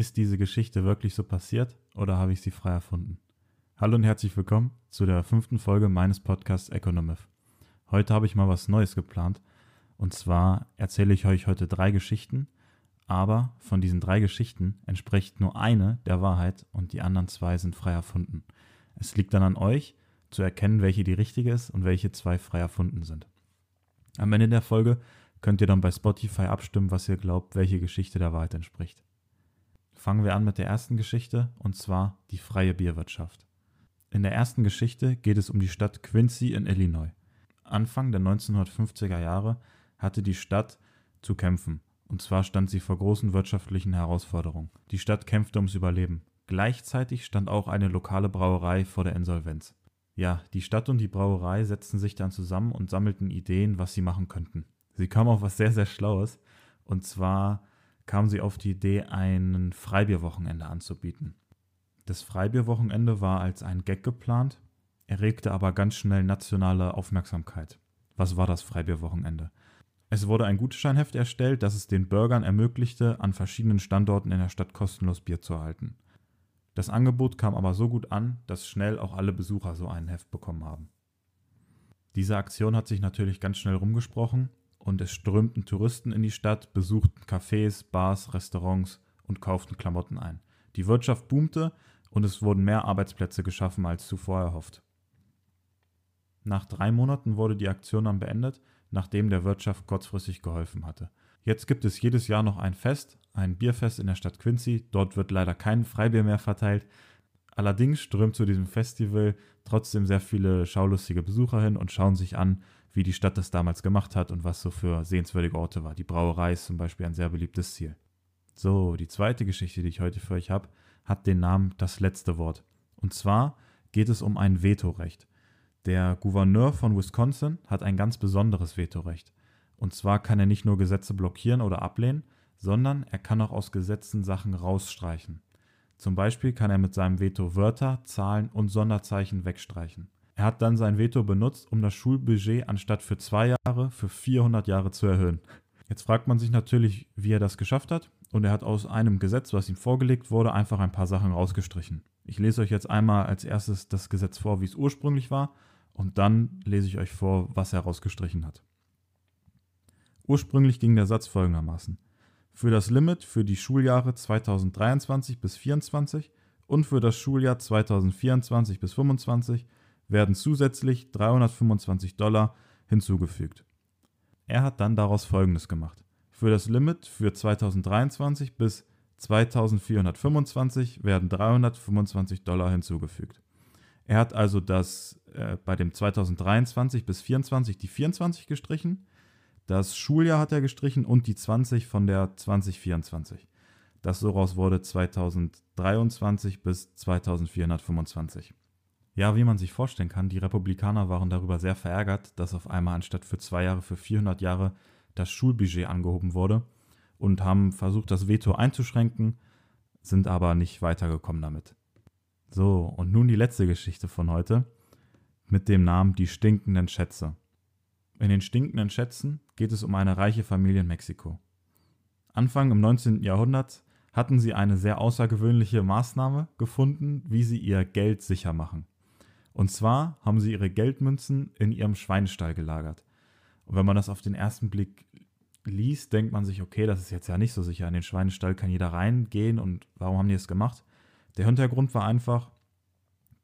Ist diese Geschichte wirklich so passiert oder habe ich sie frei erfunden? Hallo und herzlich willkommen zu der fünften Folge meines Podcasts Economif. Heute habe ich mal was Neues geplant und zwar erzähle ich euch heute drei Geschichten, aber von diesen drei Geschichten entspricht nur eine der Wahrheit und die anderen zwei sind frei erfunden. Es liegt dann an euch zu erkennen, welche die richtige ist und welche zwei frei erfunden sind. Am Ende der Folge könnt ihr dann bei Spotify abstimmen, was ihr glaubt, welche Geschichte der Wahrheit entspricht. Fangen wir an mit der ersten Geschichte, und zwar die freie Bierwirtschaft. In der ersten Geschichte geht es um die Stadt Quincy in Illinois. Anfang der 1950er Jahre hatte die Stadt zu kämpfen, und zwar stand sie vor großen wirtschaftlichen Herausforderungen. Die Stadt kämpfte ums Überleben. Gleichzeitig stand auch eine lokale Brauerei vor der Insolvenz. Ja, die Stadt und die Brauerei setzten sich dann zusammen und sammelten Ideen, was sie machen könnten. Sie kam auf was sehr, sehr Schlaues. Und zwar kam sie auf die Idee, ein Freibierwochenende anzubieten. Das Freibierwochenende war als ein Gag geplant, erregte aber ganz schnell nationale Aufmerksamkeit. Was war das Freibierwochenende? Es wurde ein Gutscheinheft erstellt, das es den Bürgern ermöglichte, an verschiedenen Standorten in der Stadt kostenlos Bier zu erhalten. Das Angebot kam aber so gut an, dass schnell auch alle Besucher so ein Heft bekommen haben. Diese Aktion hat sich natürlich ganz schnell rumgesprochen und es strömten Touristen in die Stadt, besuchten Cafés, Bars, Restaurants und kauften Klamotten ein. Die Wirtschaft boomte und es wurden mehr Arbeitsplätze geschaffen als zuvor erhofft. Nach drei Monaten wurde die Aktion dann beendet, nachdem der Wirtschaft kurzfristig geholfen hatte. Jetzt gibt es jedes Jahr noch ein Fest, ein Bierfest in der Stadt Quincy. Dort wird leider kein Freibier mehr verteilt. Allerdings strömt zu diesem Festival trotzdem sehr viele schaulustige Besucher hin und schauen sich an, wie die Stadt das damals gemacht hat und was so für sehenswürdige Orte war. Die Brauerei ist zum Beispiel ein sehr beliebtes Ziel. So, die zweite Geschichte, die ich heute für euch habe, hat den Namen Das letzte Wort. Und zwar geht es um ein Vetorecht. Der Gouverneur von Wisconsin hat ein ganz besonderes Vetorecht. Und zwar kann er nicht nur Gesetze blockieren oder ablehnen, sondern er kann auch aus Gesetzen Sachen rausstreichen. Zum Beispiel kann er mit seinem Veto Wörter, Zahlen und Sonderzeichen wegstreichen. Er hat dann sein Veto benutzt, um das Schulbudget anstatt für zwei Jahre für 400 Jahre zu erhöhen. Jetzt fragt man sich natürlich, wie er das geschafft hat. Und er hat aus einem Gesetz, was ihm vorgelegt wurde, einfach ein paar Sachen rausgestrichen. Ich lese euch jetzt einmal als erstes das Gesetz vor, wie es ursprünglich war. Und dann lese ich euch vor, was er rausgestrichen hat. Ursprünglich ging der Satz folgendermaßen. Für das Limit für die Schuljahre 2023 bis 2024 und für das Schuljahr 2024 bis 2025 werden zusätzlich 325 Dollar hinzugefügt. Er hat dann daraus Folgendes gemacht. Für das Limit für 2023 bis 2425 werden 325 Dollar hinzugefügt. Er hat also das äh, bei dem 2023 bis 24 die 24 gestrichen, das Schuljahr hat er gestrichen und die 20 von der 2024. Das so raus wurde 2023 bis 2425. Ja, wie man sich vorstellen kann, die Republikaner waren darüber sehr verärgert, dass auf einmal anstatt für zwei Jahre für 400 Jahre das Schulbudget angehoben wurde und haben versucht, das Veto einzuschränken, sind aber nicht weitergekommen damit. So, und nun die letzte Geschichte von heute mit dem Namen Die stinkenden Schätze. In den stinkenden Schätzen geht es um eine reiche Familie in Mexiko. Anfang im 19. Jahrhundert hatten sie eine sehr außergewöhnliche Maßnahme gefunden, wie sie ihr Geld sicher machen. Und zwar haben sie ihre Geldmünzen in ihrem Schweinestall gelagert. Und wenn man das auf den ersten Blick liest, denkt man sich, okay, das ist jetzt ja nicht so sicher. In den Schweinestall kann jeder reingehen und warum haben die das gemacht? Der Hintergrund war einfach,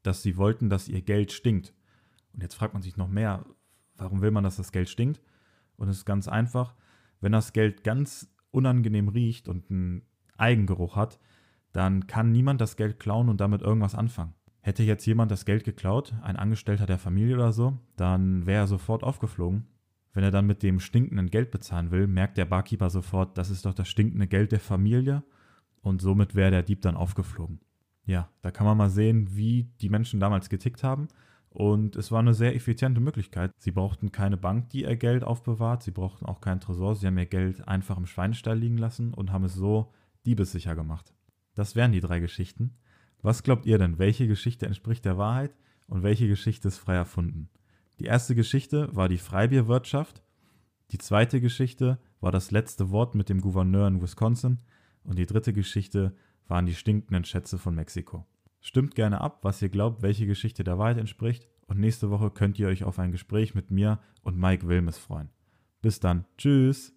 dass sie wollten, dass ihr Geld stinkt. Und jetzt fragt man sich noch mehr, warum will man, dass das Geld stinkt? Und es ist ganz einfach, wenn das Geld ganz unangenehm riecht und einen Eigengeruch hat, dann kann niemand das Geld klauen und damit irgendwas anfangen. Hätte jetzt jemand das Geld geklaut, ein Angestellter der Familie oder so, dann wäre er sofort aufgeflogen. Wenn er dann mit dem stinkenden Geld bezahlen will, merkt der Barkeeper sofort, das ist doch das stinkende Geld der Familie und somit wäre der Dieb dann aufgeflogen. Ja, da kann man mal sehen, wie die Menschen damals getickt haben. Und es war eine sehr effiziente Möglichkeit. Sie brauchten keine Bank, die ihr Geld aufbewahrt. Sie brauchten auch keinen Tresor. Sie haben ihr Geld einfach im Schweinestall liegen lassen und haben es so diebessicher gemacht. Das wären die drei Geschichten. Was glaubt ihr denn? Welche Geschichte entspricht der Wahrheit und welche Geschichte ist frei erfunden? Die erste Geschichte war die Freibierwirtschaft. Die zweite Geschichte war das letzte Wort mit dem Gouverneur in Wisconsin. Und die dritte Geschichte waren die stinkenden Schätze von Mexiko. Stimmt gerne ab, was ihr glaubt, welche Geschichte der Wahrheit entspricht und nächste Woche könnt ihr euch auf ein Gespräch mit mir und Mike Wilmes freuen. Bis dann. Tschüss.